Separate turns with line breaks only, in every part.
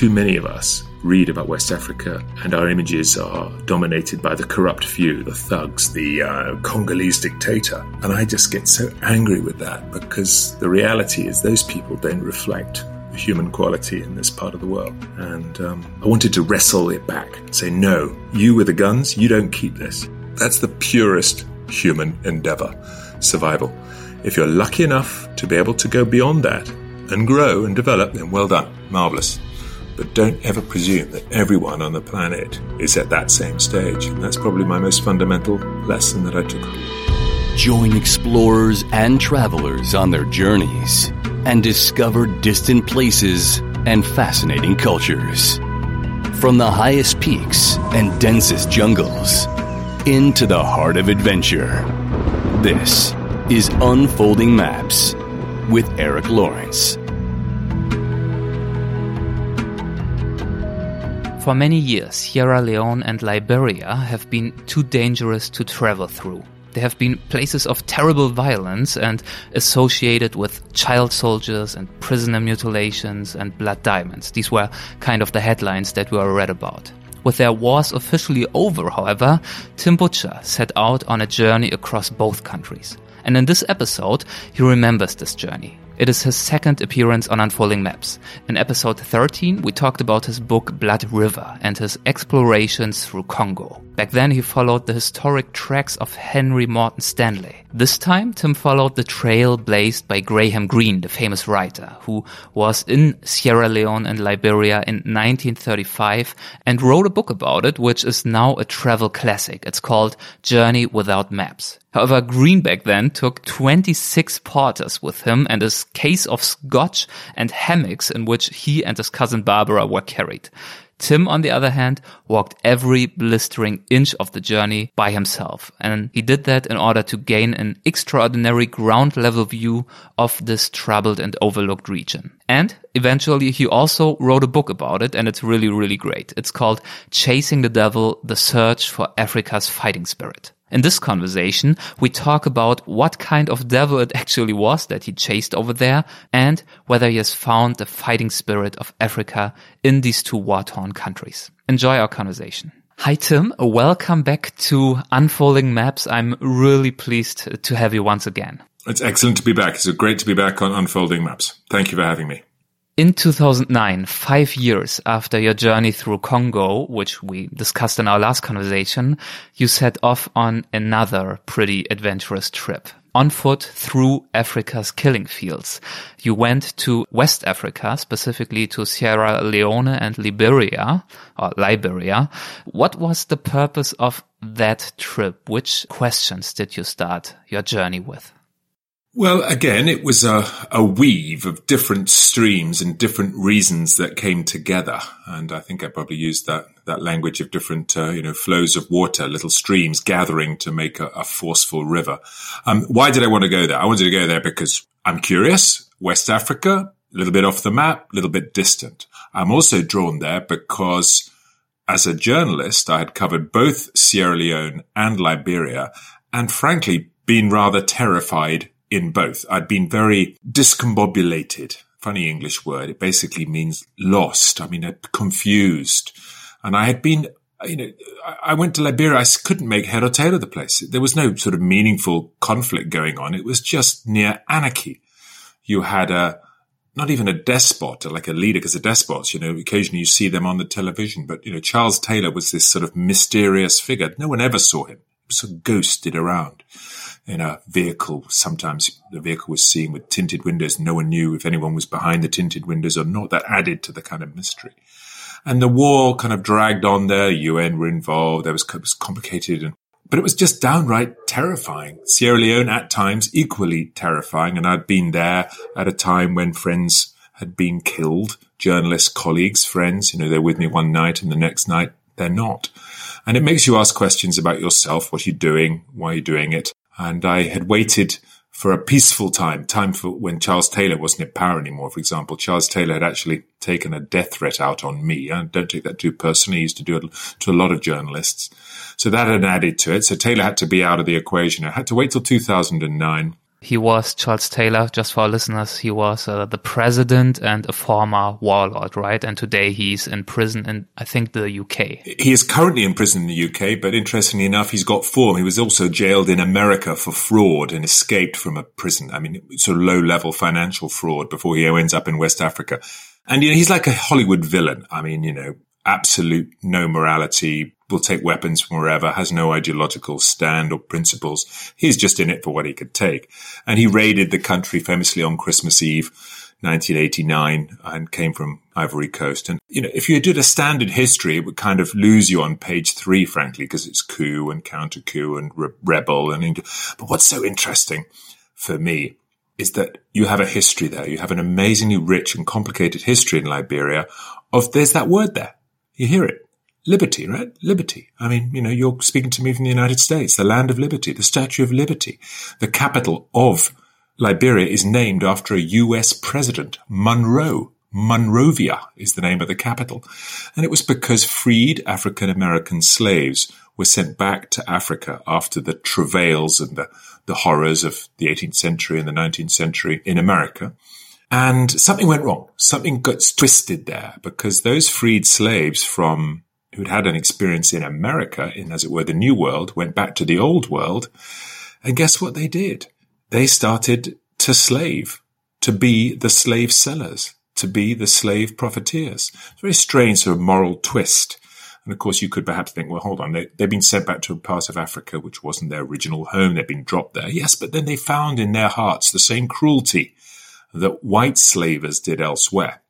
too many of us read about West Africa and our images are dominated by the corrupt few, the thugs, the uh, Congolese dictator. And I just get so angry with that because the reality is those people don't reflect human quality in this part of the world. And um, I wanted to wrestle it back, say, no, you with the guns, you don't keep this. That's the purest human endeavor, survival. If you're lucky enough to be able to go beyond that and grow and develop, then well done, marvelous. But don't ever presume that everyone on the planet is at that same stage. And that's probably my most fundamental lesson that I took.
Join explorers and travelers on their journeys and discover distant places and fascinating cultures. From the highest peaks and densest jungles into the heart of adventure. This is Unfolding Maps with Eric Lawrence.
For many years, Sierra Leone and Liberia have been too dangerous to travel through. They have been places of terrible violence and associated with child soldiers and prisoner mutilations and blood diamonds. These were kind of the headlines that were read about. With their wars officially over, however, Tim Butcher set out on a journey across both countries. And in this episode, he remembers this journey. It is his second appearance on Unfolding Maps. In episode 13, we talked about his book Blood River and his explorations through Congo. Back then, he followed the historic tracks of Henry Morton Stanley. This time, Tim followed the trail blazed by Graham Greene, the famous writer, who was in Sierra Leone and Liberia in 1935 and wrote a book about it, which is now a travel classic. It's called Journey Without Maps. However, Greene back then took 26 porters with him and a case of scotch and hammocks in which he and his cousin Barbara were carried. Tim, on the other hand, walked every blistering inch of the journey by himself. And he did that in order to gain an extraordinary ground level view of this troubled and overlooked region. And eventually he also wrote a book about it and it's really, really great. It's called Chasing the Devil, The Search for Africa's Fighting Spirit. In this conversation, we talk about what kind of devil it actually was that he chased over there and whether he has found the fighting spirit of Africa in these two war-torn countries. Enjoy our conversation. Hi Tim, welcome back to Unfolding Maps. I'm really pleased to have you once again.
It's excellent to be back. It's great to be back on Unfolding Maps. Thank you for having me.
In 2009, five years after your journey through Congo, which we discussed in our last conversation, you set off on another pretty adventurous trip. On foot through Africa's killing fields. You went to West Africa, specifically to Sierra Leone and Liberia, or Liberia. What was the purpose of that trip? Which questions did you start your journey with?
Well, again, it was a, a weave of different streams and different reasons that came together. And I think I probably used that, that language of different, uh, you know, flows of water, little streams gathering to make a, a forceful river. Um, why did I want to go there? I wanted to go there because I'm curious. West Africa, a little bit off the map, a little bit distant. I'm also drawn there because as a journalist, I had covered both Sierra Leone and Liberia and frankly been rather terrified in both. I'd been very discombobulated. Funny English word. It basically means lost. I mean, uh, confused. And I had been, you know, I went to Liberia. I couldn't make head or tail of the place. There was no sort of meaningful conflict going on. It was just near anarchy. You had a, not even a despot, like a leader, because the despots, you know, occasionally you see them on the television. But, you know, Charles Taylor was this sort of mysterious figure. No one ever saw him. He was sort of ghosted around in a vehicle. Sometimes the vehicle was seen with tinted windows. No one knew if anyone was behind the tinted windows or not. That added to the kind of mystery. And the war kind of dragged on there. UN were involved. There was, it was complicated and but it was just downright terrifying. Sierra Leone at times equally terrifying. And I'd been there at a time when friends had been killed, journalists, colleagues, friends, you know, they're with me one night and the next night they're not. And it makes you ask questions about yourself. What are you doing? Why are you doing it? And I had waited for a peaceful time, time for when Charles Taylor wasn't in power anymore. For example, Charles Taylor had actually taken a death threat out on me. I don't take that too personally. He used to do it to a lot of journalists. So that had added to it. So Taylor had to be out of the equation. I had to wait till 2009
He was Charles Taylor, just for our listeners, he was uh, the president and a former warlord, right? And today he's in prison in, I think, the UK.
He is currently in prison in the UK, but interestingly enough, he's got form. He was also jailed in America for fraud and escaped from a prison. I mean, sort of low level financial fraud before he ends up in West Africa. And, you know, he's like a Hollywood villain. I mean, you know, absolute no morality, will take weapons from wherever, has no ideological stand or principles. He's just in it for what he could take. And he raided the country famously on Christmas Eve, 1989, and came from Ivory Coast. And, you know, if you did a standard history, it would kind of lose you on page three, frankly, because it's coup and counter coup and re- rebel. And, but what's so interesting for me is that you have a history there. You have an amazingly rich and complicated history in Liberia of there's that word there. You hear it liberty, right? Liberty. I mean, you know, you're speaking to me from the United States, the land of liberty, the Statue of Liberty. The capital of Liberia is named after a US president, Monroe. Monrovia is the name of the capital. And it was because freed African American slaves were sent back to Africa after the travails and the, the horrors of the 18th century and the 19th century in America. And something went wrong. Something got twisted there because those freed slaves from who'd had an experience in America, in as it were the new world, went back to the old world. And guess what they did? They started to slave, to be the slave sellers, to be the slave profiteers. It's very strange sort of moral twist. And of course, you could perhaps think, well, hold on, they, they've been sent back to a part of Africa which wasn't their original home. They've been dropped there. Yes, but then they found in their hearts the same cruelty that white slavers did elsewhere.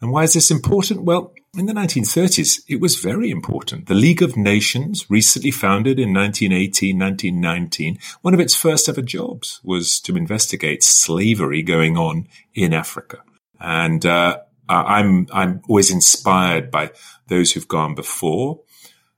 And why is this important? Well, in the 1930s, it was very important. The League of Nations, recently founded in 1918, 1919, one of its first ever jobs was to investigate slavery going on in Africa. And uh, I'm I'm always inspired by those who've gone before.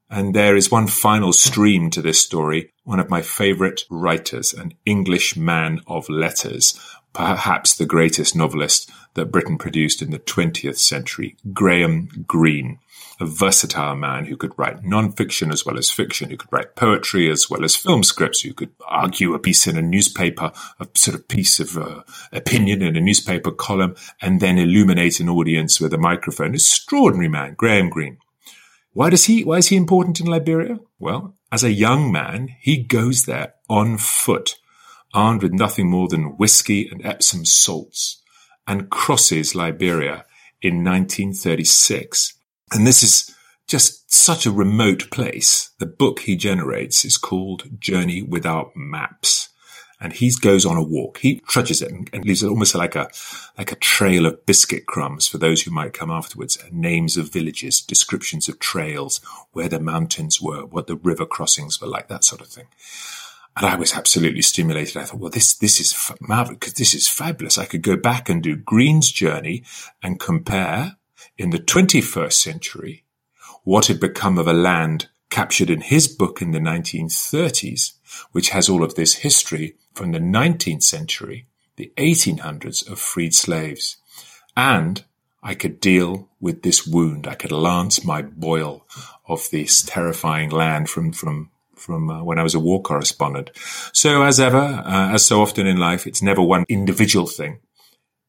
And there is one final stream to this story. One of my favorite writers, an English man of letters, perhaps the greatest novelist that Britain produced in the 20th century, Graham Greene, a versatile man who could write non-fiction as well as fiction, who could write poetry as well as film scripts, who could argue a piece in a newspaper, a sort of piece of uh, opinion in a newspaper column, and then illuminate an audience with a microphone. Extraordinary man, Graham Greene. Why does he, why is he important in Liberia? Well, as a young man, he goes there on foot armed with nothing more than whiskey and Epsom salts, and crosses Liberia in 1936. And this is just such a remote place. The book he generates is called Journey Without Maps. And he goes on a walk. He trudges it and, leaves it almost like a, like a trail of biscuit crumbs for those who might come afterwards. Names of villages, descriptions of trails, where the mountains were, what the river crossings were like, that sort of thing. And I was absolutely stimulated. I thought, well, this, this is marvelous because this is fabulous. I could go back and do Greene's journey and compare in the 21st century what had become of a land captured in his book in the 1930s, which has all of this history from the 19th century, the 1800s of freed slaves. And I could deal with this wound. I could lance my boil of this terrifying land from, from from uh, when I was a war correspondent. So as ever, uh, as so often in life, it's never one individual thing.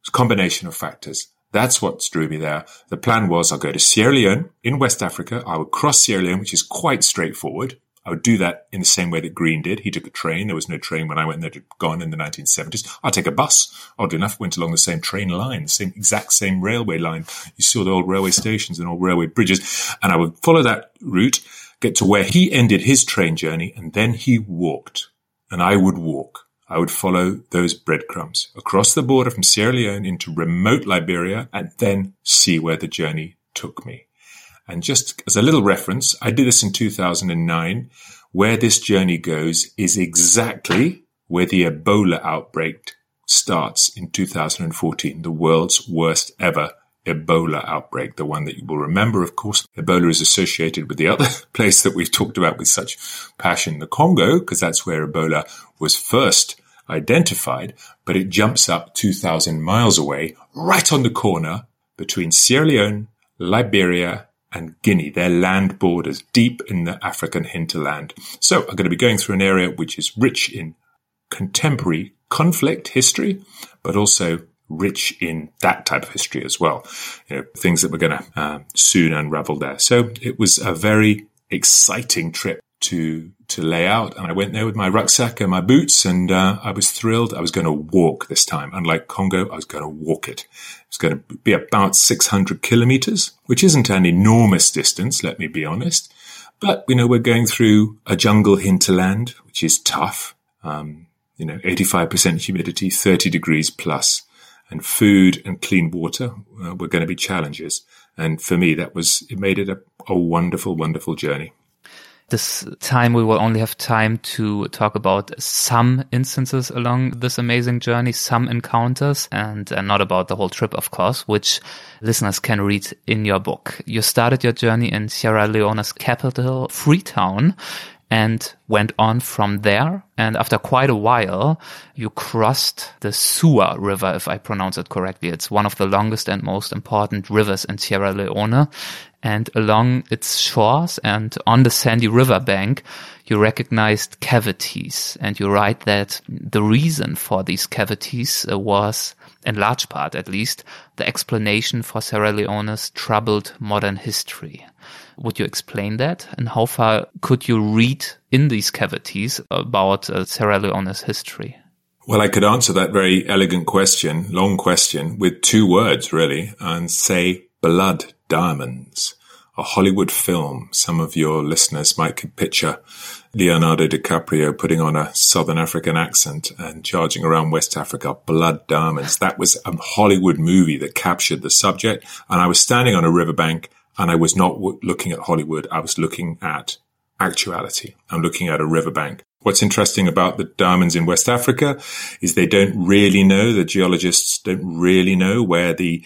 It's a combination of factors. That's what drew me there. The plan was I'll go to Sierra Leone in West Africa. I would cross Sierra Leone, which is quite straightforward. I would do that in the same way that Greene did. He took a train. There was no train when I went there to gone in the 1970s. I'll take a bus. Odd enough, went along the same train line, the same exact same railway line. You saw the old railway stations and old railway bridges. And I would follow that route get to where he ended his train journey, and then he walked. And I would walk. I would follow those breadcrumbs across the border from Sierra Leone into remote Liberia and then see where the journey took me. And just as a little reference, I did this in 2009. Where this journey goes is exactly where the Ebola outbreak starts in 2014, the world's worst ever Ebola outbreak, the one that you will remember, of course. Ebola is associated with the other place that we've talked about with such passion, the Congo, because that's where Ebola was first identified, but it jumps up 2,000 miles away, right on the corner between Sierra Leone, Liberia, and Guinea, their land borders deep in the African hinterland. So I'm going to be going through an area which is rich in contemporary conflict history, but also rich in that type of history as well. You know, things that were going to uh, soon unravel there. So it was a very exciting trip to to lay out. And I went there with my rucksack and my boots, and uh, I was thrilled. I was going to walk this time. Unlike Congo, I was going to walk it. It's going to be about 600 kilometers, which isn't an enormous distance, let me be honest. But, you know, we're going through a jungle hinterland, which is tough. Um, you know, 85% humidity, 30 degrees plus, and food and clean water uh, were going to be challenges. And for me, that was, it made it a, a wonderful, wonderful journey.
This time we will only have time to talk about some instances along this amazing journey, some encounters, and, and not about the whole trip, of course, which listeners can read in your book. You started your journey in Sierra Leone's capital, Freetown, and went on from there. And after quite a while, you crossed the Sewa River, if I pronounce it correctly. It's one of the longest and most important rivers in Sierra Leone. And along its shores and on the sandy river bank, you recognized cavities. And you write that the reason for these cavities uh, was, in large part at least, the explanation for Sierra Leone's troubled modern history. Would you explain that? And how far could you read in these cavities about uh, Sierra Leone's history?
Well, I could answer that very elegant question, long question, with two words really, and say blood diamonds. A Hollywood film. Some of your listeners might could picture Leonardo DiCaprio putting on a Southern African accent and charging around West Africa, blood diamonds. That was a Hollywood movie that captured the subject. And I was standing on a riverbank and I was not w- looking at Hollywood. I was looking at actuality. I'm looking at a riverbank. What's interesting about the diamonds in West Africa is they don't really know, the geologists don't really know where the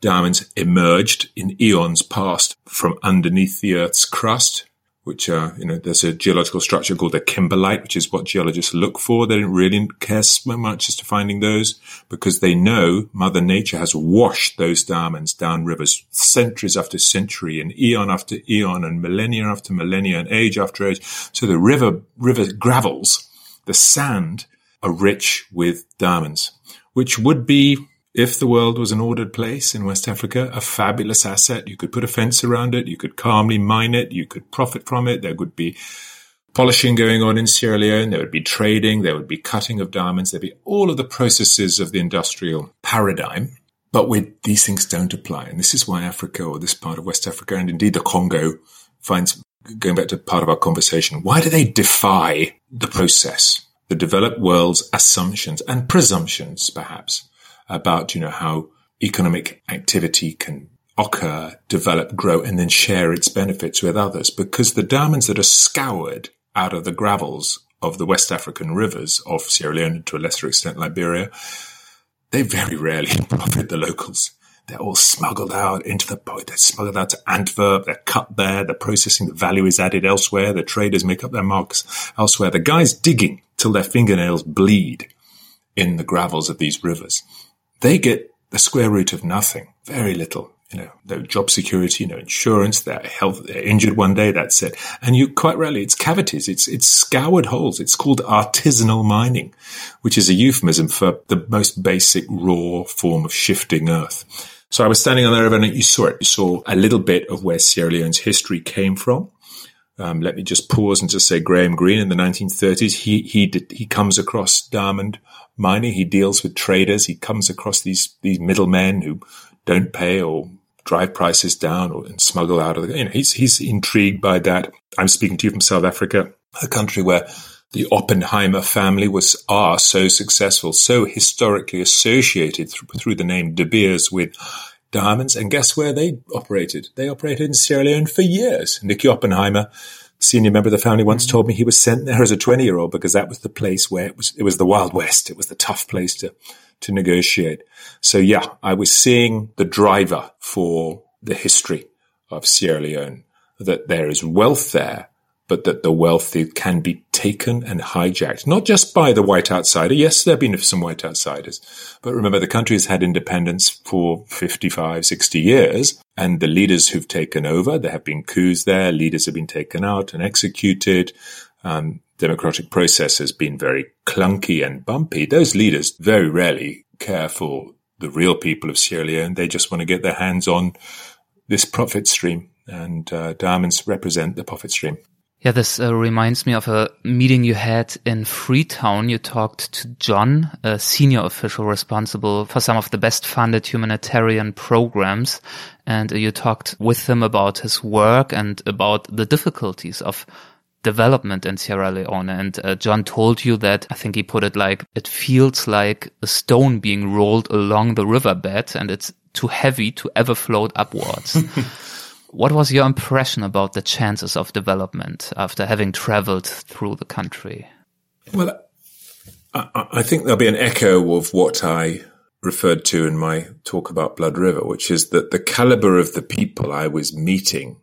diamonds emerged in eons past from underneath the Earth's crust which are, you know, there's a geological structure called a kimberlite, which is what geologists look for. They don't really care so much as to finding those because they know Mother Nature has washed those diamonds down rivers centuries after century and eon after eon and millennia after millennia and age after age. So the river, river gravels, the sand are rich with diamonds, which would be if the world was an ordered place in West Africa, a fabulous asset. You could put a fence around it. You could calmly mine it. You could profit from it. There would be polishing going on in Sierra Leone. There would be trading. There would be cutting of diamonds. There'd be all of the processes of the industrial paradigm. But these things don't apply. And this is why Africa or this part of West Africa and indeed the Congo finds going back to part of our conversation. Why do they defy the process? The developed world's assumptions and presumptions, perhaps about, you know, how economic activity can occur, develop, grow, and then share its benefits with others. Because the diamonds that are scoured out of the gravels of the West African rivers of Sierra Leone, to a lesser extent Liberia, they very rarely profit the locals. They're all smuggled out into the boat. They're smuggled out to Antwerp. They're cut there. The processing, the value is added elsewhere. The traders make up their marks elsewhere. The guys digging till their fingernails bleed in the gravels of these rivers they get the square root of nothing, very little. You know, no job security, no insurance, they're health, they're injured one day, that's it. And you quite rarely, it's cavities, it's, it's scoured holes. It's called artisanal mining, which is a euphemism for the most basic raw form of shifting earth. So I was standing on the river and you saw it. You saw a little bit of where Sierra Leone's history came from. Um, let me just pause and just say Graham Greene in the 1930s, he, he did, he comes across diamond mining. He deals with traders. He comes across these, these middlemen who don't pay or drive prices down or and smuggle out of the, you know, he's, he's intrigued by that. I'm speaking to you from South Africa, a country where the Oppenheimer family was, are so successful, so historically associated through, through the name De Beers with diamonds. And guess where they operated? They operated in Sierra Leone for years. Nicky Oppenheimer, senior member of the family, once mm-hmm. told me he was sent there as a 20 year old because that was the place where it was, it was the Wild West. It was the tough place to, to negotiate. So yeah, I was seeing the driver for the history of Sierra Leone, that there is wealth there, but that the wealth can be taken and hijacked, not just by the white outsider. Yes, there have been some white outsiders, but remember the country has had independence for 55, 60 years, and the leaders who've taken over, there have been coups there, leaders have been taken out and executed. Um, democratic process has been very clunky and bumpy, those leaders very rarely care for the real people of Sierra Leone. They just want to get their hands on this profit stream, and uh, diamonds represent the profit stream.
Yeah, this uh, reminds me of a meeting you had in Freetown. You talked to John, a senior official responsible for some of the best funded humanitarian programs. And you talked with him about his work and about the difficulties of development in Sierra Leone. And uh, John told you that, I think he put it like, it feels like a stone being rolled along the riverbed and it's too heavy to ever float upwards. What was your impression about the chances of development after having traveled through the country?
Well, I, I think there'll be an echo of what I referred to in my talk about Blood River, which is that the caliber of the people I was meeting,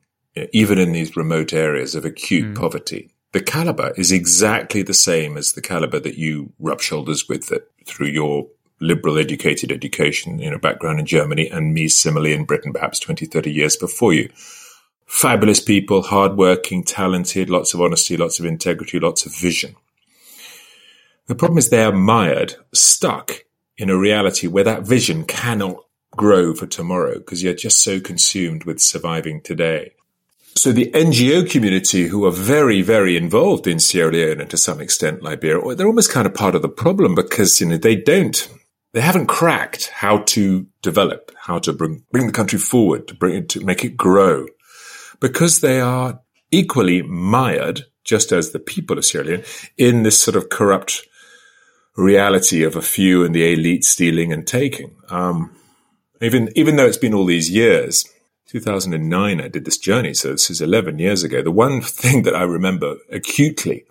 even in these remote areas of acute mm. poverty, the caliber is exactly the same as the caliber that you rub shoulders with that through your liberal educated education, you know, background in Germany and me similarly in Britain, perhaps 20, 30 years before you. Fabulous people, hardworking, talented, lots of honesty, lots of integrity, lots of vision. The problem is they are mired, stuck in a reality where that vision cannot grow for tomorrow because you're just so consumed with surviving today. So the NGO community who are very, very involved in Sierra Leone and to some extent Liberia, they're almost kind of part of the problem because, you know, they don't they haven't cracked how to develop, how to bring, bring the country forward, to bring it, to make it grow, because they are equally mired, just as the people of Sierra Leone, in this sort of corrupt reality of a few and the elite stealing and taking. Um, even, even though it's been all these years, 2009, I did this journey. So this is 11 years ago. The one thing that I remember acutely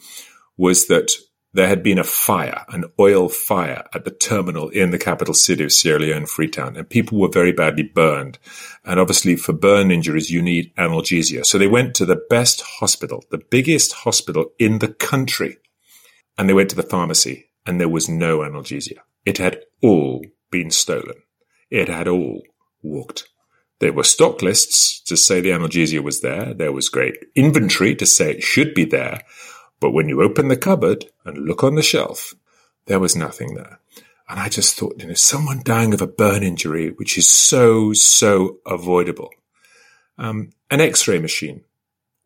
was that there had been a fire, an oil fire at the terminal in the capital city of Sierra Leone, Freetown, and people were very badly burned. And obviously for burn injuries, you need analgesia. So they went to the best hospital, the biggest hospital in the country. And they went to the pharmacy and there was no analgesia. It had all been stolen. It had all walked. There were stock lists to say the analgesia was there. There was great inventory to say it should be there. But when you open the cupboard and look on the shelf, there was nothing there. And I just thought, you know, someone dying of a burn injury, which is so, so avoidable. Um, an x-ray machine,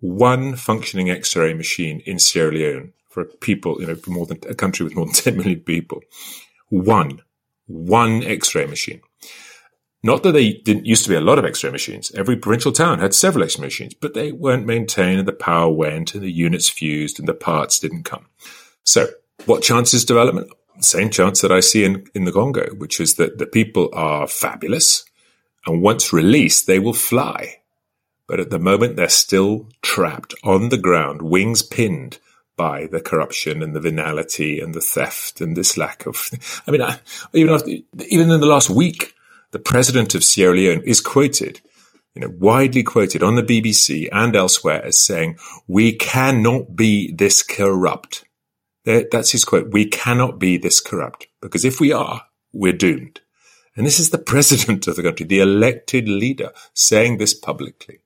one functioning x-ray machine in Sierra Leone for people, you know, for more than a country with more than 10 million people. One, one x-ray machine. Not that they didn't used to be a lot of X-ray machines. Every provincial town had several X-ray machines, but they weren't maintained and the power went and the units fused and the parts didn't come. So what chances development? Same chance that I see in, in the Congo, which is that the people are fabulous and once released, they will fly. But at the moment, they're still trapped on the ground, wings pinned by the corruption and the venality and the theft and this lack of, I mean, I, even after, even in the last week, the president of Sierra Leone is quoted, you know, widely quoted on the BBC and elsewhere as saying, we cannot be this corrupt. That's his quote. We cannot be this corrupt because if we are, we're doomed. And this is the president of the country, the elected leader saying this publicly.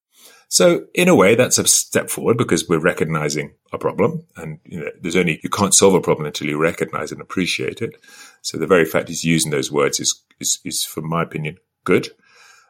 So in a way, that's a step forward because we're recognizing a problem and you know, there's only, you can't solve a problem until you recognize and appreciate it. So the very fact he's using those words is, is, is from my opinion, good.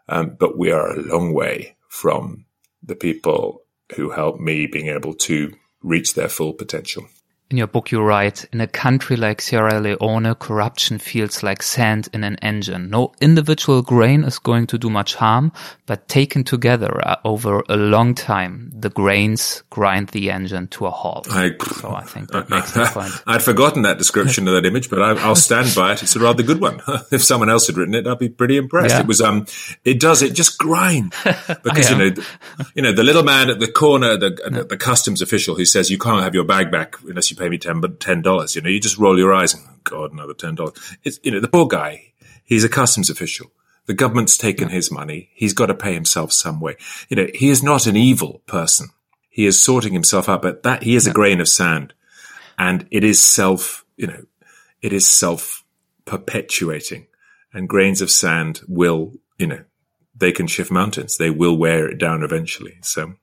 Um, but we are a long way from the people who helped me being able to reach their full potential.
In your book, you write, in a country like Sierra Leone, corruption feels like sand in an engine. No individual grain is going to do much harm, but taken together uh, over a long time, the grains grind the engine to a halt. I, so I think that makes the point.
I'd forgotten that description of that image, but I, will stand by it. It's a rather good one. if someone else had written it, I'd be pretty impressed. Yeah. It was, um, it does, it just grind because, you know, you know, the little man at the corner, the, no. the customs official who says you can't have your bag back unless you pay me ten, but ten dollars. You know, you just roll your eyes and oh, God, another ten dollars. It's you know the poor guy. He's a customs official. The government's taken his money. He's got to pay himself some way. You know, he is not an evil person. He is sorting himself out, but that he is a grain of sand, and it is self. You know, it is self perpetuating, and grains of sand will. You know, they can shift mountains. They will wear it down eventually. So,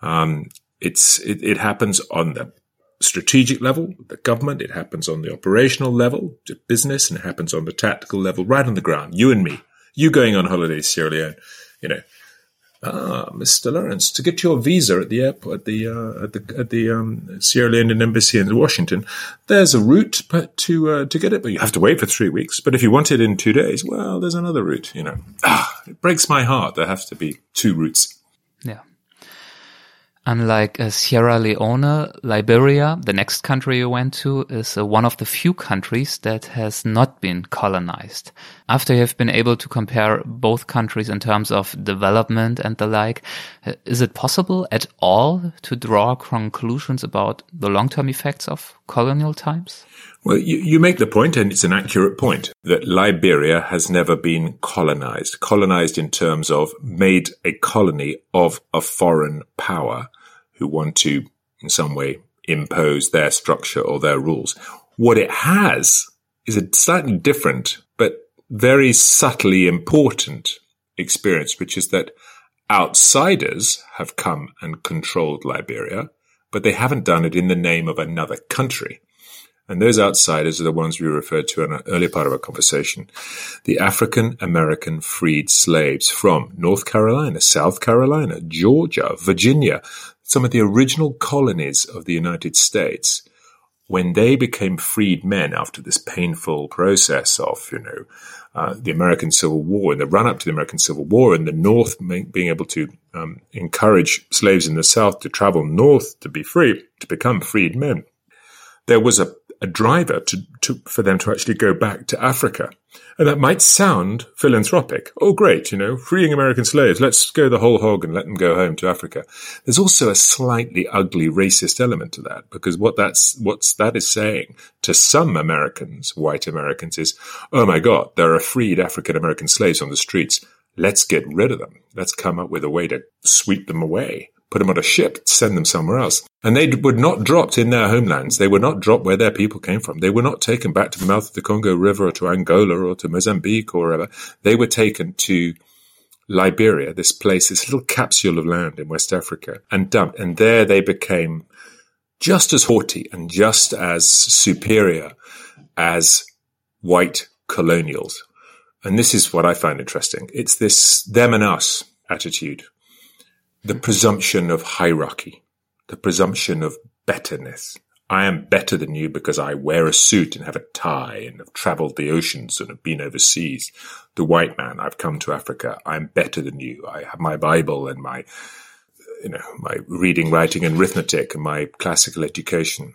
um, it's it, it happens on the strategic level, the government. It happens on the operational level, the business, and it happens on the tactical level, right on the ground. You and me, you going on holiday to Sierra Leone, you know. Ah, Mr. Lawrence, to get your visa at the airport, at the uh, at the at the um, Sierra Leonean embassy in Washington, there's a route but to uh, to get it, but you have to wait for three weeks. But if you want it in two days, well, there's another route. You know, ah, it breaks my heart. There has to be two routes.
Unlike uh, Sierra Leone, Liberia, the next country you went to, is uh, one of the few countries that has not been colonized. After you have been able to compare both countries in terms of development and the like, uh, is it possible at all to draw conclusions about the long-term effects of colonial times?
Well, you, you make the point, and it's an accurate point, that Liberia has never been colonized. Colonized in terms of made a colony of a foreign power who want to, in some way, impose their structure or their rules. What it has is a slightly different, but very subtly important experience, which is that outsiders have come and controlled Liberia, but they haven't done it in the name of another country. And those outsiders are the ones we referred to in an earlier part of our conversation. The African American freed slaves from North Carolina, South Carolina, Georgia, Virginia, some of the original colonies of the United States, when they became freed men after this painful process of, you know, uh, the American Civil War, and the run up to the American Civil War, and the North being able to um, encourage slaves in the South to travel north to be free, to become freed men, there was a a driver to, to, for them to actually go back to Africa. And that might sound philanthropic. Oh, great, you know, freeing American slaves. Let's go the whole hog and let them go home to Africa. There's also a slightly ugly racist element to that because what that's, what's that is saying to some Americans, white Americans is, oh my God, there are freed African American slaves on the streets. Let's get rid of them. Let's come up with a way to sweep them away put them on a ship, send them somewhere else. And they were not dropped in their homelands. They were not dropped where their people came from. They were not taken back to the mouth of the Congo River or to Angola or to Mozambique or wherever. They were taken to Liberia, this place, this little capsule of land in West Africa, and dumped. And there they became just as haughty and just as superior as white colonials. And this is what I find interesting. It's this them and us attitude the presumption of hierarchy, the presumption of betterness. I am better than you because I wear a suit and have a tie and have traveled the oceans and have been overseas. The white man, I've come to Africa. I'm better than you. I have my Bible and my, you know, my reading, writing and arithmetic and my classical education.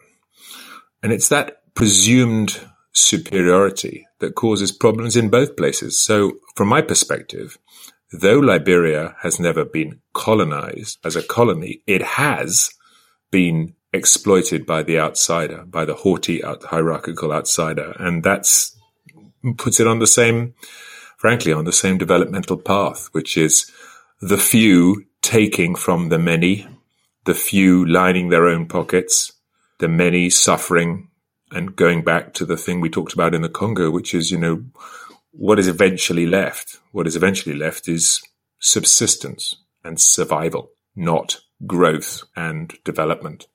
And it's that presumed superiority that causes problems in both places. So from my perspective, though Liberia has never been colonized as a colony, it has been exploited by the outsider, by the haughty, out, hierarchical outsider. And that's puts it on the same, frankly, on the same developmental path, which is the few taking from the many, the few lining their own pockets, the many suffering and going back to the thing we talked about in the Congo, which is, you know, what is eventually left, what is eventually left is subsistence and survival, not growth and development.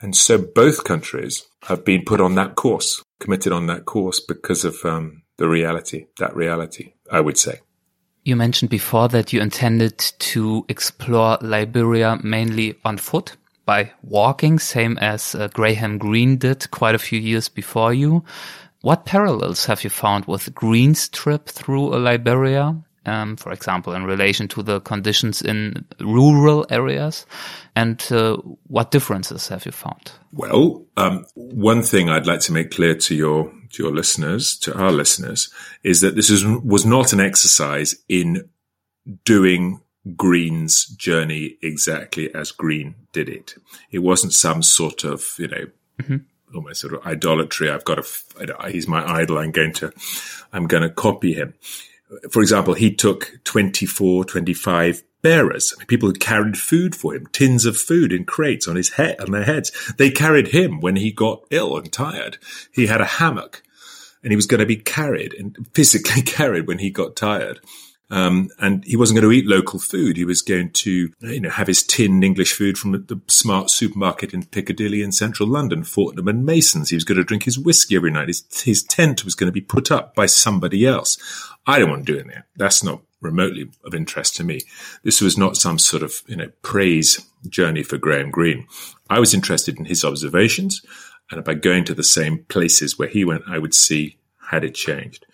And so both countries have been put on that course, committed on that course because of um, the reality, that reality, I would say.
You mentioned before that you intended to explore Liberia mainly on foot by walking, same as uh, Graham Greene did quite a few years before you. What parallels have you found with Greene's trip through Liberia? Um, for example, in relation to the conditions in rural areas, and uh, what differences have you found?
Well, um, one thing I'd like to make clear to your to your listeners, to our listeners, is that this is was not an exercise in doing Greene's journey exactly as Greene did it. It wasn't some sort of you know. Mm-hmm almost sort of idolatry. I've got a, he's my idol. I'm going to, I'm going to copy him. For example, he took 24, 25 bearers, people who carried food for him, tins of food in crates on his head, on their heads. They carried him when he got ill and tired. He had a hammock and he was going to be carried and physically carried when he got tired. Um, and he wasn't going to eat local food. He was going to, you know, have his tinned English food from the smart supermarket in Piccadilly in central London, Fortnum and Mason's. He was going to drink his whiskey every night. His, his tent was going to be put up by somebody else. I don't want to do there. That's not remotely of interest to me. This was not some sort of, you know, praise journey for Graham Greene. I was interested in his observations. And by going to the same places where he went, I would see had it changed.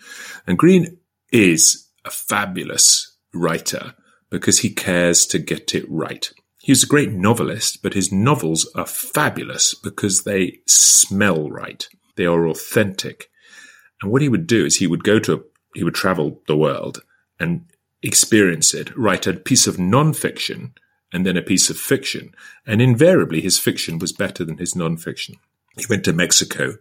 And Greene is a fabulous writer because he cares to get it right. He's a great novelist, but his novels are fabulous because they smell right. They are authentic. And what he would do is he would go to, a, he would travel the world and experience it, write a piece of non-fiction and then a piece of fiction. And invariably his fiction was better than his non-fiction. He went to Mexico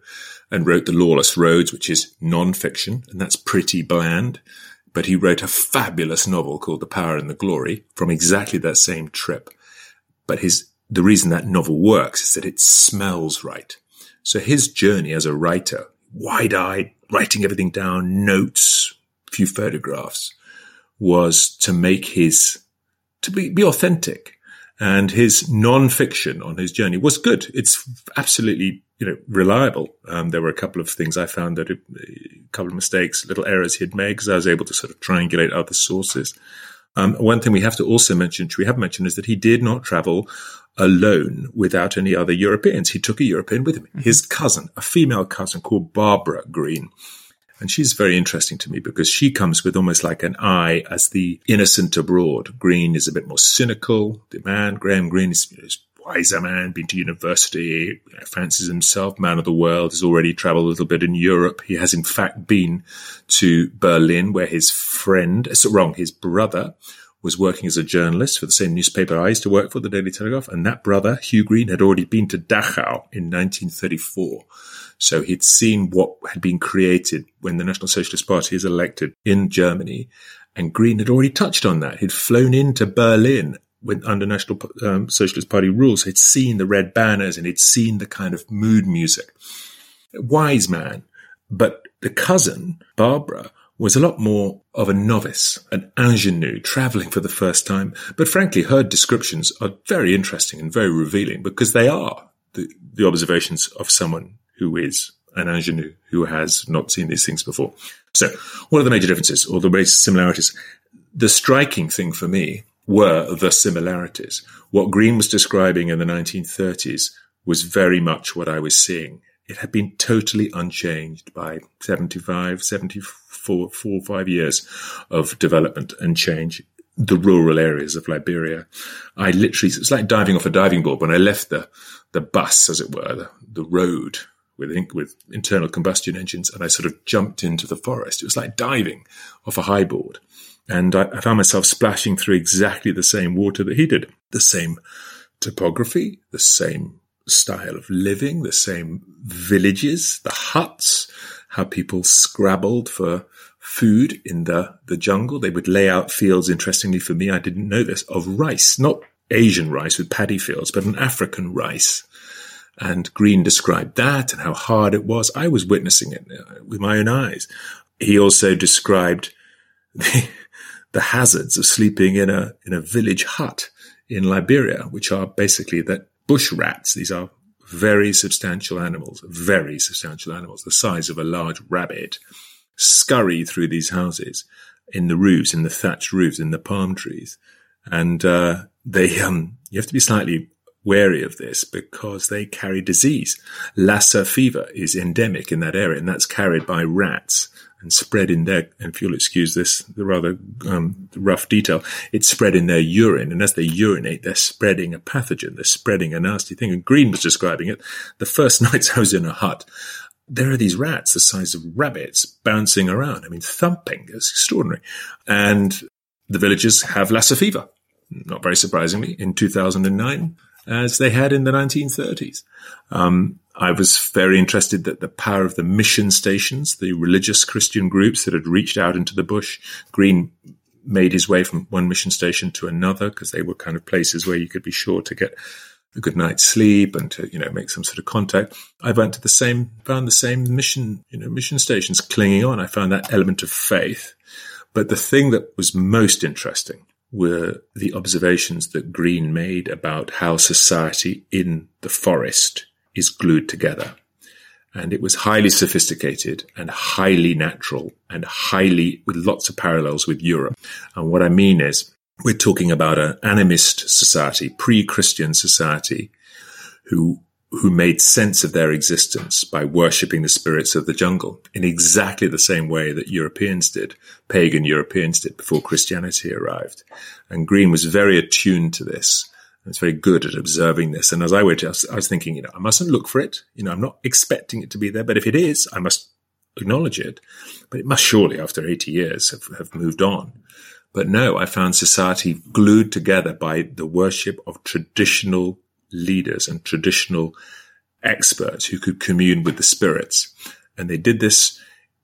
and wrote The Lawless Roads, which is non-fiction, and that's pretty bland but he wrote a fabulous novel called The Power and the Glory from exactly that same trip. But his, the reason that novel works is that it smells right. So his journey as a writer, wide eyed, writing everything down, notes, a few photographs, was to make his, to be, be authentic. And his non-fiction on his journey was good. It's absolutely you know, reliable. Um, there were a couple of things I found that it, a couple of mistakes, little errors he had made because I was able to sort of triangulate other sources. Um, one thing we have to also mention, which we have mentioned, is that he did not travel alone without any other Europeans. He took a European with him, mm-hmm. his cousin, a female cousin called Barbara Greene. And she's very interesting to me because she comes with almost like an eye as the innocent abroad. Greene is a bit more cynical. The man, Graham Greene, is, is wiser man, been to university, you know, fancies himself, man of the world, has already traveled a little bit in Europe. He has in fact been to Berlin where his friend, uh, so wrong, his brother was working as a journalist for the same newspaper I used to work for, the Daily Telegraph. And that brother, Hugh Greene, had already been to Dachau in 1934. So he'd seen what had been created when the National Socialist Party is elected in Germany. And Greene had already touched on that. He'd flown into Berlin when under National um, Socialist Party rules, he'd seen the red banners and he'd seen the kind of mood music. wise man, but the cousin, Barbara, was a lot more of a novice, an ingenue, traveling for the first time. But frankly, her descriptions are very interesting and very revealing because they are the, the observations of someone who is an ingenue, who has not seen these things before. So, what are the major differences or the major similarities? The striking thing for me were the similarities. What Greene was describing in the 1930s was very much what I was seeing. It had been totally unchanged by 75, 74, four, five years of development and change. The rural areas of Liberia. I literally, it's like diving off a diving board. When I left the, the bus, as it were, the, the road with, with internal combustion engines, and I sort of jumped into the forest. It was like diving off a high board. And I, I found myself splashing through exactly the same water that he did. The same topography, the same style of living, the same villages, the huts, how people scrabbled for food in the, the jungle. They would lay out fields, interestingly for me, I didn't know this, of rice, not Asian rice with paddy fields, but an African rice. And Greene described that and how hard it was. I was witnessing it with my own eyes. He also described the, the hazards of sleeping in a in a village hut in Liberia, which are basically that bush rats. These are very substantial animals, very substantial animals, the size of a large rabbit, scurry through these houses in the roofs, in the thatched roofs, in the palm trees, and uh, they um, you have to be slightly wary of this because they carry disease. Lassa fever is endemic in that area, and that's carried by rats and spread in their, and if you'll excuse this, the rather um, rough detail, it's spread in their urine. And as they urinate, they're spreading a pathogen. They're spreading a nasty thing. And Greene was describing it. The first nights I was in a hut, there are these rats the size of rabbits bouncing around. I mean, thumping. It's extraordinary. And the villagers have Lassa fever. Not very surprisingly, in 2009, as they had in the 1930s. Um, I was very interested that the power of the mission stations, the religious Christian groups that had reached out into the bush, Greene made his way from one mission station to another because they were kind of places where you could be sure to get a good night's sleep and to, you know, make some sort of contact. I went to the same, found the same mission, you know, mission stations clinging on. I found that element of faith. But the thing that was most interesting were the observations that Greene made about how society in the forest is glued together. And it was highly sophisticated and highly natural and highly with lots of parallels with Europe. And what I mean is we're talking about an animist society, pre-Christian society who who made sense of their existence by worshipping the spirits of the jungle in exactly the same way that Europeans did, pagan Europeans did before Christianity arrived. And Greene was very attuned to this. And it's very good at observing this. And as I went, I was, I was thinking, you know, I mustn't look for it. You know, I'm not expecting it to be there, but if it is, I must acknowledge it. But it must surely, after 80 years, have, have moved on. But no, I found society glued together by the worship of traditional leaders and traditional experts who could commune with the spirits. And they did this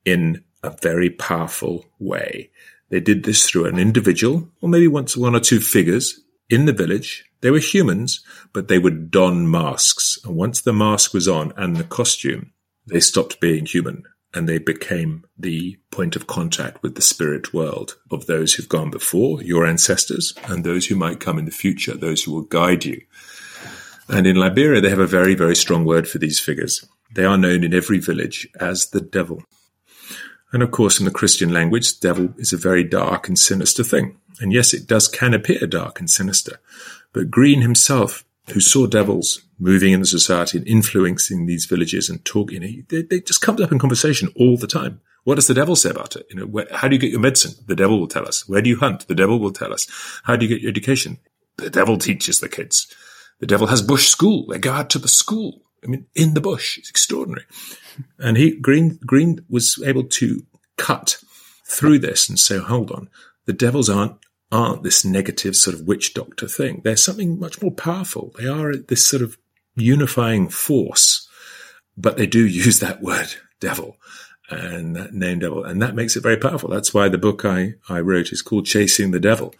in a very powerful way. They did this through an individual, or maybe once one or two figures in the village. They were humans, but they would don masks. And once the mask was on and the costume, they stopped being human and they became the point of contact with the spirit world of those who've gone before, your ancestors, and those who might come in the future, those who will guide you and in Liberia, they have a very, very strong word for these figures. They are known in every village as the devil. And of course, in the Christian language, devil is a very dark and sinister thing. And yes, it does can appear dark and sinister. But Greene himself, who saw devils moving in the society and influencing these villages and talking, you know, they, just comes up in conversation all the time. What does the devil say about it? You know, where, how do you get your medicine? The devil will tell us. Where do you hunt? The devil will tell us. How do you get your education? The devil teaches the kids. The devil has bush school. They go out to the school. I mean, in the bush. It's extraordinary. And he, Greene, Greene was able to cut through this and say, hold on, the devils aren't, aren't this negative sort of witch doctor thing. They're something much more powerful. They are this sort of unifying force, but they do use that word devil and that name devil. And that makes it very powerful. That's why the book I, I wrote is called Chasing the Devil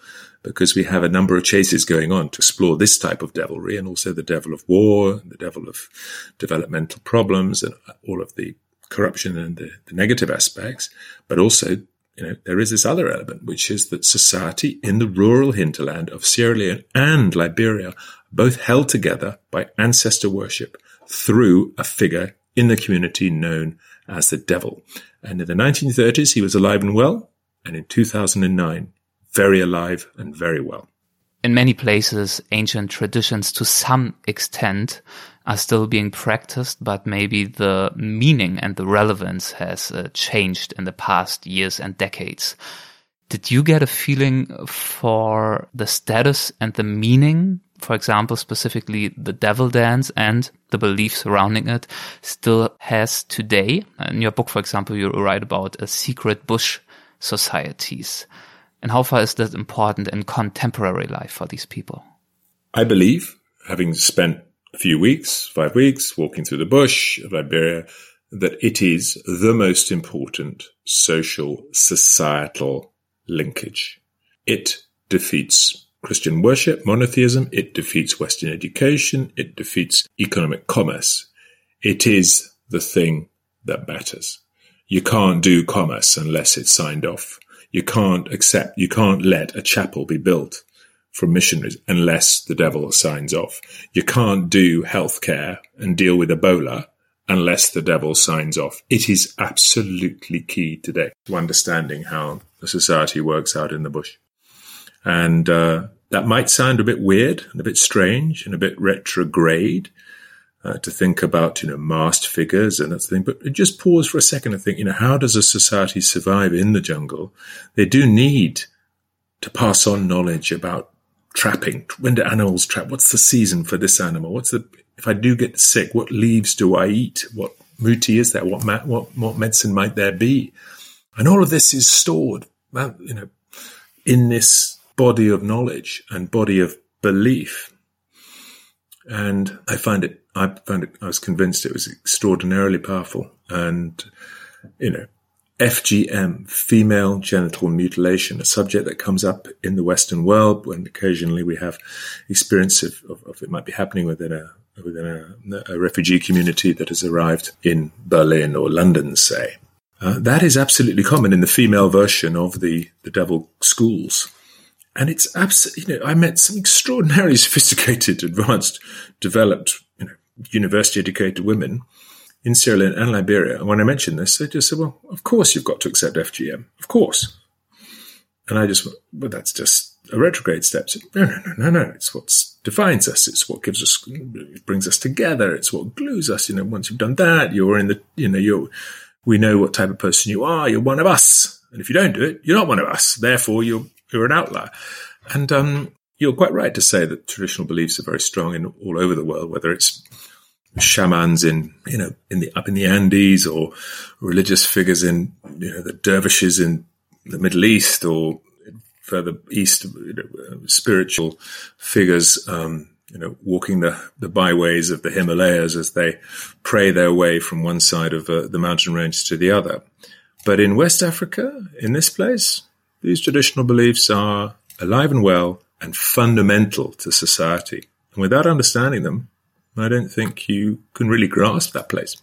because we have a number of chases going on to explore this type of devilry and also the devil of war, the devil of developmental problems and all of the corruption and the, the negative aspects. But also, you know, there is this other element, which is that society in the rural hinterland of Sierra Leone and Liberia both held together by ancestor worship through a figure in the community known as the devil. And in the 1930s, he was alive and well. And in 2009, very alive and very well.
In many places, ancient traditions to some extent are still being practiced, but maybe the meaning and the relevance has uh, changed in the past years and decades. Did you get a feeling for the status and the meaning, for example, specifically the devil dance and the belief surrounding it still has today? In your book, for example, you write about a secret bush societies. And how far is that important in contemporary life for these people?
I believe, having spent a few weeks, five weeks, walking through the bush of Liberia, that it is the most important social, societal linkage. It defeats Christian worship, monotheism, it defeats Western education, it defeats economic commerce. It is the thing that matters. You can't do commerce unless it's signed off you can't accept, you can't let a chapel be built from missionaries unless the devil signs off. You can't do healthcare and deal with Ebola unless the devil signs off. It is absolutely key today to understanding how the society works out in the bush. And uh, that might sound a bit weird and a bit strange and a bit retrograde, uh, to think about, you know, masked figures and that sort of thing. But just pause for a second and think, you know, how does a society survive in the jungle? They do need to pass on knowledge about trapping. When do animals trap? What's the season for this animal? What's the, if I do get sick, what leaves do I eat? What muti is there? What, ma- what, what medicine might there be? And all of this is stored, you know, in this body of knowledge and body of belief. And I find it I found it, I was convinced it was extraordinarily powerful. And, you know, FGM, female genital mutilation, a subject that comes up in the Western world when occasionally we have experience of, of, of it might be happening within a within a, a, refugee community that has arrived in Berlin or London, say. Uh, that is absolutely common in the female version of the, the devil schools. And it's absolutely, you know, I met some extraordinarily sophisticated, advanced, developed, you know, university educated women in Sierra Leone and Liberia. And when I mentioned this, they just said, well, of course you've got to accept FGM. Of course. And I just went, well, that's just a retrograde step. No, no, no, no, no. It's what defines us. It's what gives us, brings us together. It's what glues us. You know, once you've done that, you're in the, you know, you're, we know what type of person you are. You're one of us. And if you don't do it, you're not one of us. Therefore, you're, you're an outlier. And, um, you're quite right to say that traditional beliefs are very strong in all over the world, whether it's shamans in, you know, in the, up in the Andes or religious figures in, you know, the dervishes in the Middle East or further east, you know, spiritual figures, um, you know, walking the, the byways of the Himalayas as they pray their way from one side of uh, the mountain range to the other. But in West Africa, in this place, these traditional beliefs are alive and well and fundamental to society. And without understanding them, I don't think you can really grasp that place.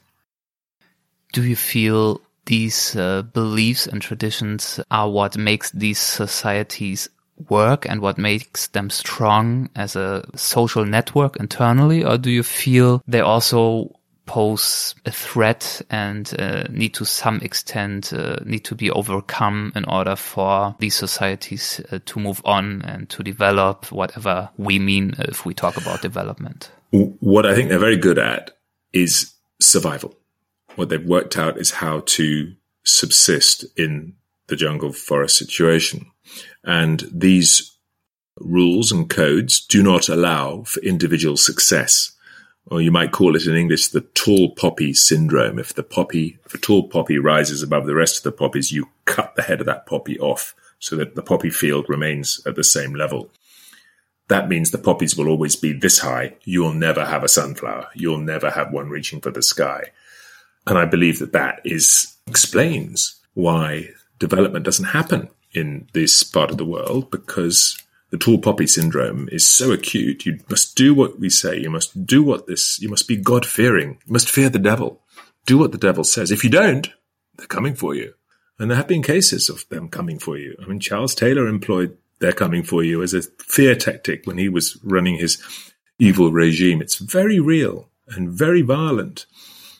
Do you feel these uh, beliefs and traditions are what makes these societies work and what makes them strong as a social network internally? Or do you feel they also pose a threat and uh, need to some extent uh, need to be overcome in order for these societies uh, to move on and to develop whatever we mean if we talk about development?
What I think they're very good at is survival what they've worked out is how to subsist in the jungle forest situation. And these rules and codes do not allow for individual success. Or you might call it in English the tall poppy syndrome. If the poppy, if a tall poppy rises above the rest of the poppies, you cut the head of that poppy off so that the poppy field remains at the same level. That means the poppies will always be this high. You'll never have a sunflower. You'll never have one reaching for the sky. And I believe that that is explains why development doesn't happen in this part of the world because the tall poppy syndrome is so acute. You must do what we say. You must do what this, you must be God fearing. You must fear the devil. Do what the devil says. If you don't, they're coming for you. And there have been cases of them coming for you. I mean, Charles Taylor employed they're coming for you as a fear tactic when he was running his evil regime. It's very real and very violent.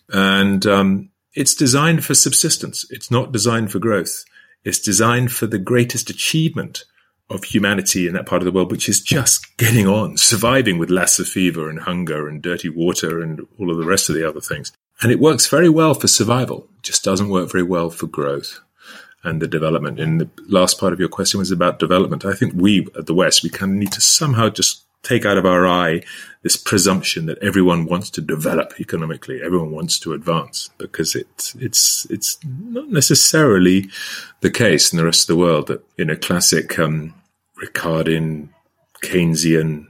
And um, it's designed for subsistence. It's not designed for growth. It's designed for the greatest achievement of humanity in that part of the world, which is just getting on, surviving with Lassa fever and hunger and dirty water and all of the rest of the other things. And it works very well for survival, it just doesn't work very well for growth and the development. And the last part of your question was about development. I think we at the West, we kind of need to somehow just take out of our eye this presumption that everyone wants to develop economically, everyone wants to advance, because it's it's it's not necessarily the case in the rest of the world that in a classic um, Ricardian Keynesian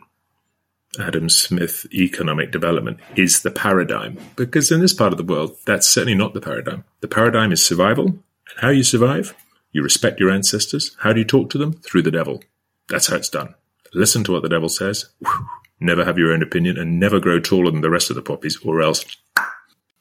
Adam Smith economic development is the paradigm. Because in this part of the world, that's certainly not the paradigm. The paradigm is survival. And how you survive? You respect your ancestors. How do you talk to them? Through the devil. That's how it's done listen to what the devil says, Whew. never have your own opinion, and never grow taller than the rest of the poppies, or else.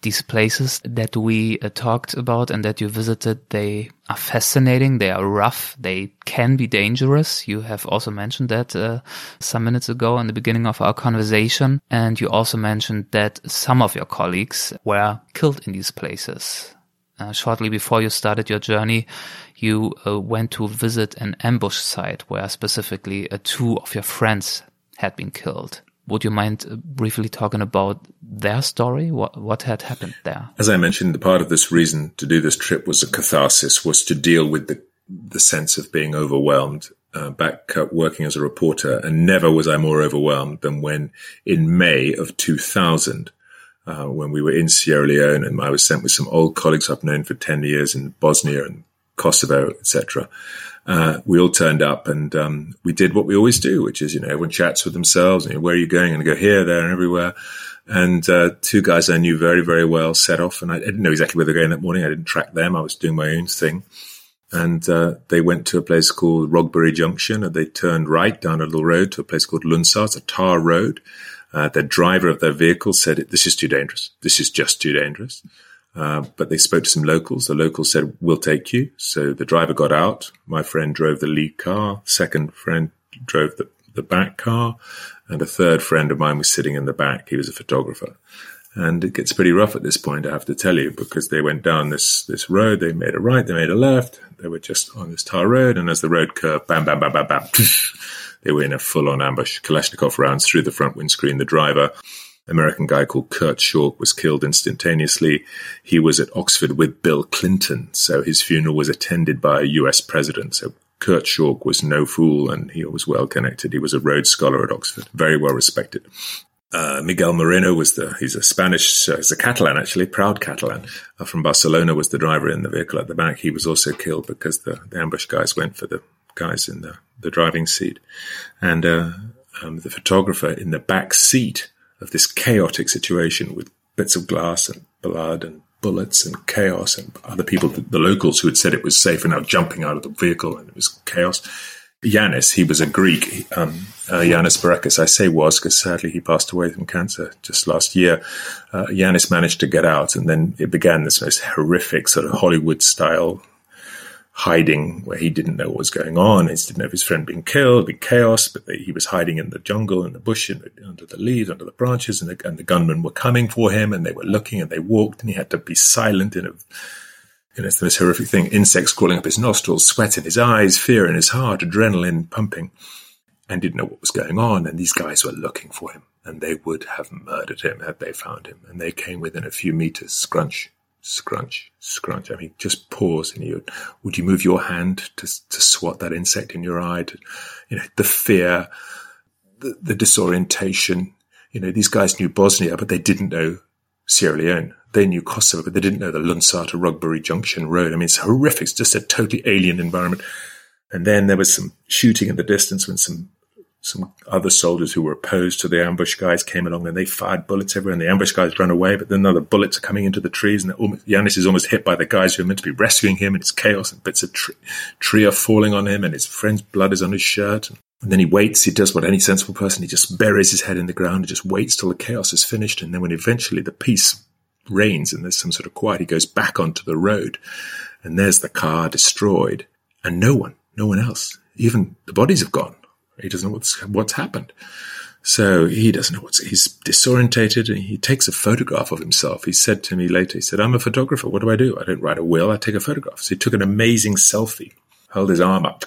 These places that we uh, talked about and that you visited, they are fascinating. They are rough. They can be dangerous. You have also mentioned that uh, some minutes ago in the beginning of our conversation. And you also mentioned that some of your colleagues were killed in these places. Uh, shortly before you started your journey, you uh, went to visit an ambush site where specifically uh, two of your friends had been killed. Would you mind uh, briefly talking about their story? What what had happened there?
As I mentioned, the part of this reason to do this trip was a catharsis, was to deal with the the sense of being overwhelmed. Uh, back uh, working as a reporter, and never was I more overwhelmed than when, in May of 2000, uh, when we were in Sierra Leone, and I was sent with some old colleagues I've known for 10 years in Bosnia and Kosovo, etc. Uh, we all turned up and um, we did what we always do, which is, you know, everyone chats with themselves and where are you going? And go here, there, and everywhere. And uh, two guys I knew very, very well set off, and I didn't know exactly where they were going that morning. I didn't track them. I was doing my own thing. And uh, they went to a place called Rogberi Junction, and they turned right down a little road to a place called Lunsar. It's a tar road. Uh, the driver of their vehicle said, "This is too dangerous. This is just too dangerous." Uh, but they spoke to some locals. The locals said, "We'll take you." So the driver got out. My friend drove the lead car. Second friend drove the, the back car, and a third friend of mine was sitting in the back. He was a photographer. And it gets pretty rough at this point, I have to tell you, because they went down this, this road, they made a right, they made a left, they were just on this tar road, and as the road curved, bam, bam, bam, bam, bam, they were in a full on ambush. Kalashnikov rounds through the front windscreen. The driver, American guy called Kurt Schork, was killed instantaneously. He was at Oxford with Bill Clinton, so his funeral was attended by a US president. So Kurt Schork was no fool and he was well connected. He was a Rhodes Scholar at Oxford, very well respected. Uh, Miguel Moreno was the, he's a Spanish, uh, he's a Catalan actually, proud Catalan uh, from Barcelona was the driver in the vehicle at the back. He was also killed because the, the ambush guys went for the guys in the, the driving seat. And, uh, um, the photographer in the back seat of this chaotic situation with bits of glass and blood and bullets and chaos and other people, the locals who had said it was safe are now jumping out of the vehicle and it was chaos Yanis, he was a Greek. Um, uh, Yanis Behrakis, I say was because sadly he passed away from cancer just last year. Uh, Yanis managed to get out, and then it began this most horrific sort of Hollywood style hiding where he didn't know what was going on. He didn't know if his friend been killed, been chaos, but he was hiding in the jungle, in the bush, in the, under the leaves, under the branches, and the, and the gunmen were coming for him, and they were looking, and they walked, and he had to be silent in a know, it's the most horrific thing. Insects crawling up his nostrils, sweat in his eyes, fear in his heart, adrenaline pumping, and didn't know what was going on. And these guys were looking for him, and they would have murdered him had they found him. And they came within a few meters, scrunch, scrunch, scrunch. I mean, just pause, and you would you move your hand to to swat that insect in your eye? To, you know, the fear, the, the disorientation. You know, these guys knew Bosnia, but they didn't know Sierra Leone. They knew Kosovo, but they didn't know the Lunsar to Rogberi Junction Road. I mean, it's horrific. It's just a totally alien environment. And then there was some shooting in the distance when some some other soldiers who were opposed to the ambush guys came along and they fired bullets everywhere and the ambush guys ran away. But then the bullets are coming into the trees and almost, Yanis is almost hit by the guys who are meant to be rescuing him and it's chaos and bits of tree, tree are falling on him and his friend's blood is on his shirt. And then he waits. He does what any sensible person. He just buries his head in the ground and just waits till the chaos is finished. And then when eventually the peace reigns and there's some sort of quiet, he goes back onto the road and there's the car destroyed and no one, no one else, even the bodies have gone. He doesn't know what's, what's happened. So he doesn't know what's, he's disorientated and he takes a photograph of himself. He said to me later, he said, I'm a photographer. What do I do? I don't write a will. I take a photograph. So he took an amazing selfie, held his arm up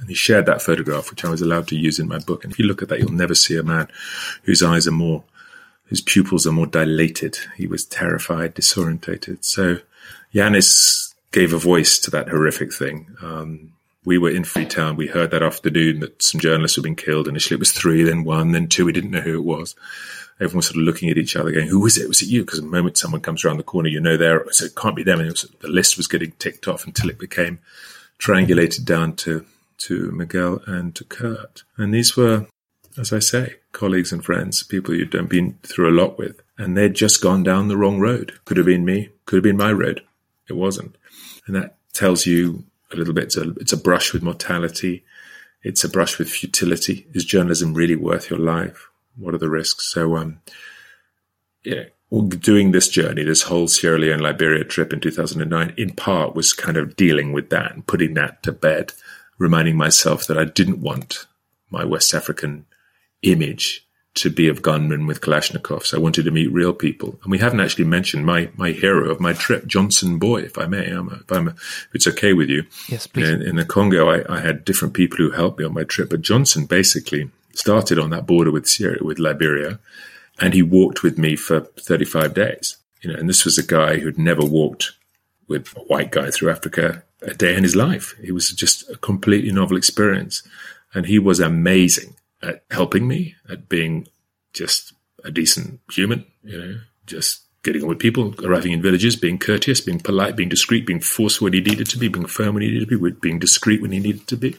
and he shared that photograph, which I was allowed to use in my book. And if you look at that, you'll never see a man whose eyes are more his pupils are more dilated. He was terrified, disorientated. So Yanis gave a voice to that horrific thing. Um, we were in Freetown. We heard that afternoon that some journalists had been killed. Initially, it was three, then one, then two. We didn't know who it was. Everyone was sort of looking at each other, going, "Who is it? Was it you?" Because the moment someone comes around the corner, you know there. So it can't be them. And was, the list was getting ticked off until it became triangulated down to to Miguel and to Kurt. And these were as I say, colleagues and friends, people you'd been through a lot with, and they'd just gone down the wrong road. Could have been me, could have been my road. It wasn't. And that tells you a little bit, it's a, it's a brush with mortality. It's a brush with futility. Is journalism really worth your life? What are the risks? So, um, yeah, doing this journey, this whole Sierra Leone Liberia trip in 2009, in part was kind of dealing with that and putting that to bed, reminding myself that I didn't want my West African image to be of gunmen with Kalashnikovs. I wanted to meet real people. And we haven't actually mentioned my, my hero of my trip, Johnson Boy, if I may, I'm a, if, I'm a, if it's okay with you.
Yes, please.
In, in the Congo, I, I, had different people who helped me on my trip, but Johnson basically started on that border with Syria, with Liberia, and he walked with me for 35 days. You know, and this was a guy who'd never walked with a white guy through Africa a day in his life. It was just a completely novel experience. And he was amazing at helping me, at being just a decent human, you know, just getting on with people, arriving in villages, being courteous, being polite, being discreet, being forceful when he needed to be, being firm when he needed to be, being discreet when he needed to be.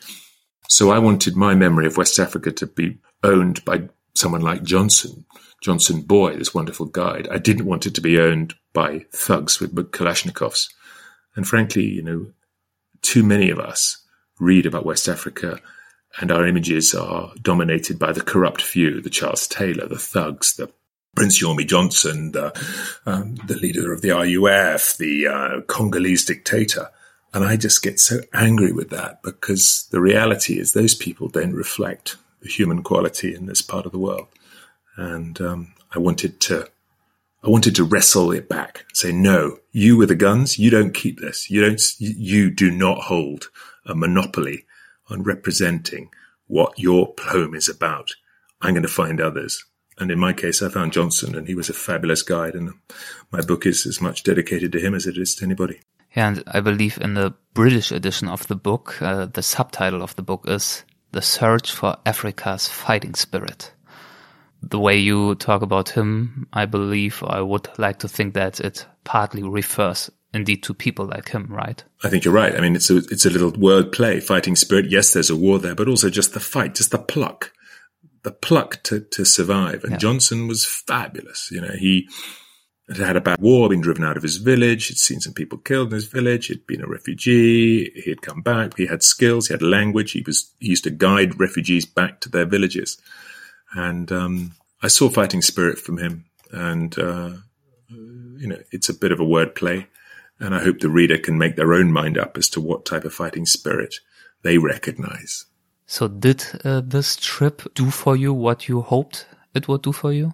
So I wanted my memory of West Africa to be owned by someone like Johnson, Johnson Boy, this wonderful guide. I didn't want it to be owned by thugs with Kalashnikovs. And frankly, you know, too many of us read about West Africa and our images are dominated by the corrupt few, the Charles Taylor, the thugs, the Prince Yormie Johnson, the, um, the leader of the RUF, the uh, Congolese dictator. And I just get so angry with that because the reality is those people don't reflect the human quality in this part of the world. And um, I wanted to, I wanted to wrestle it back. Say, no, you with the guns, you don't keep this. You don't, you do not hold a monopoly on representing what your poem is about. I'm going to find others. And in my case, I found Johnson, and he was a fabulous guide. And my book is as much dedicated to him as it is to anybody.
Yeah, and I believe in the British edition of the book, uh, the subtitle of the book is The Search for Africa's Fighting Spirit. The way you talk about him, I believe, I would like to think that it partly refers indeed to people like him, right?
I think you're right. I mean, it's a, it's a little word play, fighting spirit. Yes, there's a war there, but also just the fight, just the pluck, the pluck to, to survive. And yeah. Johnson was fabulous. You know, he had had a bad war, been driven out of his village. He'd seen some people killed in his village. He'd been a refugee. He had come back. He had skills. He had language. He was, he used to guide refugees back to their villages. And, um, I saw fighting spirit from him. And, uh, you know, it's a bit of a word play and I hope the reader can make their own mind up as to what type of fighting spirit they recognize.
So, did uh, this trip do for you what you hoped it would do for you?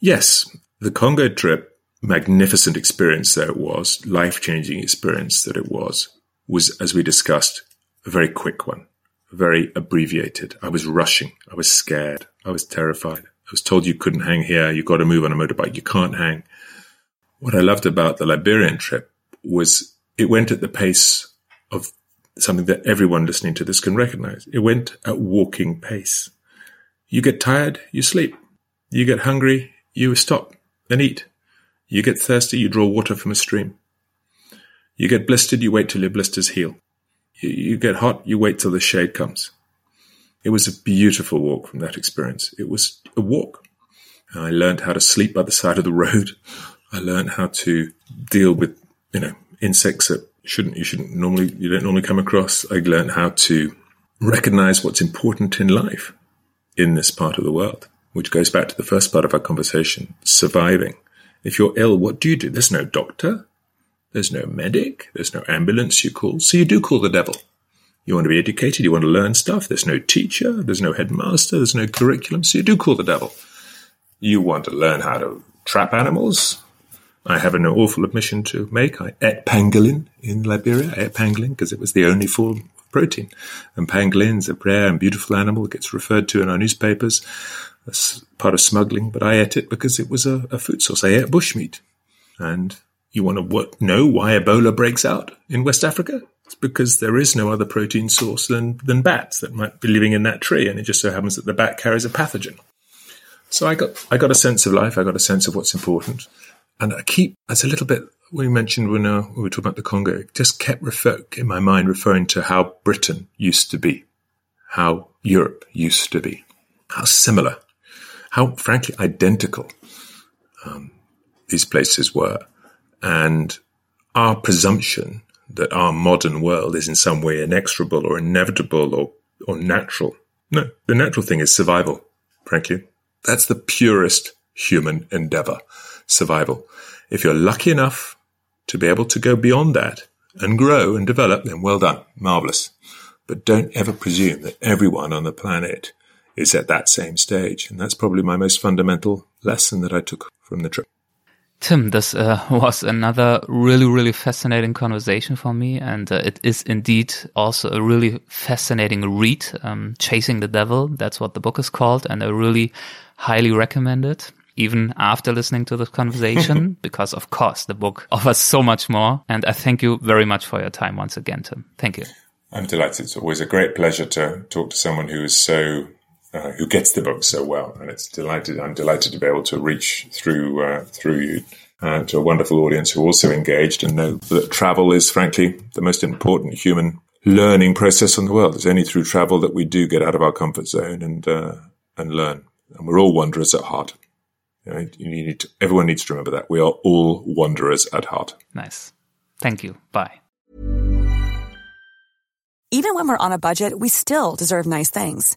Yes. The Congo trip, magnificent experience that it was, life changing experience that it was, was, as we discussed, a very quick one, very abbreviated. I was rushing. I was scared. I was terrified. I was told you couldn't hang here. You got to move on a motorbike. You can't hang. What I loved about the Liberian trip was it went at the pace of something that everyone listening to this can recognize. It went at walking pace. You get tired, you sleep. You get hungry, you stop and eat. You get thirsty, you draw water from a stream. You get blistered, you wait till your blisters heal. You, you get hot, you wait till the shade comes. It was a beautiful walk from that experience. It was a walk. I learned how to sleep by the side of the road. I learned how to deal with, you know, insects that shouldn't, you shouldn't normally, you don't normally come across. I learned how to recognize what's important in life in this part of the world, which goes back to the first part of our conversation, surviving. If you're ill, what do you do? There's no doctor. There's no medic. There's no ambulance you call. So you do call the devil. You want to be educated. You want to learn stuff. There's no teacher. There's no headmaster. There's no curriculum. So you do call the devil. You want to learn how to trap animals. I have an awful admission to make. I ate pangolin in Liberia. I ate pangolin because it was the only form of protein. And pangolin's a rare and beautiful animal. It gets referred to in our newspapers as part of smuggling, but I ate it because it was a, a food source. I ate bushmeat. And you want to what, know why Ebola breaks out in West Africa? It's because there is no other protein source than, than bats that might be living in that tree. And it just so happens that the bat carries a pathogen. So I got, I got a sense of life. I got a sense of what's important. And I keep, as a little bit we mentioned when, uh, we were talking about the Congo, just kept refer- in my mind referring to how Britain used to be, how Europe used to be, how similar, how frankly identical um, these places were. And our presumption that our modern world is in some way inexorable or inevitable or, or natural. No, the natural thing is survival, frankly. That's the purest human endeavor survival. If you're lucky enough to be able to go beyond that and grow and develop, then well done. Marvelous. But don't ever presume that everyone on the planet is at that same stage. And that's probably my most fundamental lesson that I took from the trip.
Tim, this uh, was another really, really fascinating conversation for me. And uh, it is indeed also a really fascinating read. Um, Chasing the Devil, that's what the book is called. And I really highly recommend it even after listening to this conversation, because of course the book offers so much more. And I thank you very much for your time once again, Tim. Thank you.
I'm delighted. It's always a great pleasure to talk to someone who is so uh, who gets the book so well, and it's delighted. I'm delighted to be able to reach through uh, through you uh, to a wonderful audience who are also engaged and know that travel is, frankly, the most important human learning process in the world. It's only through travel that we do get out of our comfort zone and uh, and learn. And we're all wanderers at heart. You, know, you need to, everyone needs to remember that we are all wanderers at heart.
Nice. Thank you. Bye.
Even when we're on a budget, we still deserve nice things.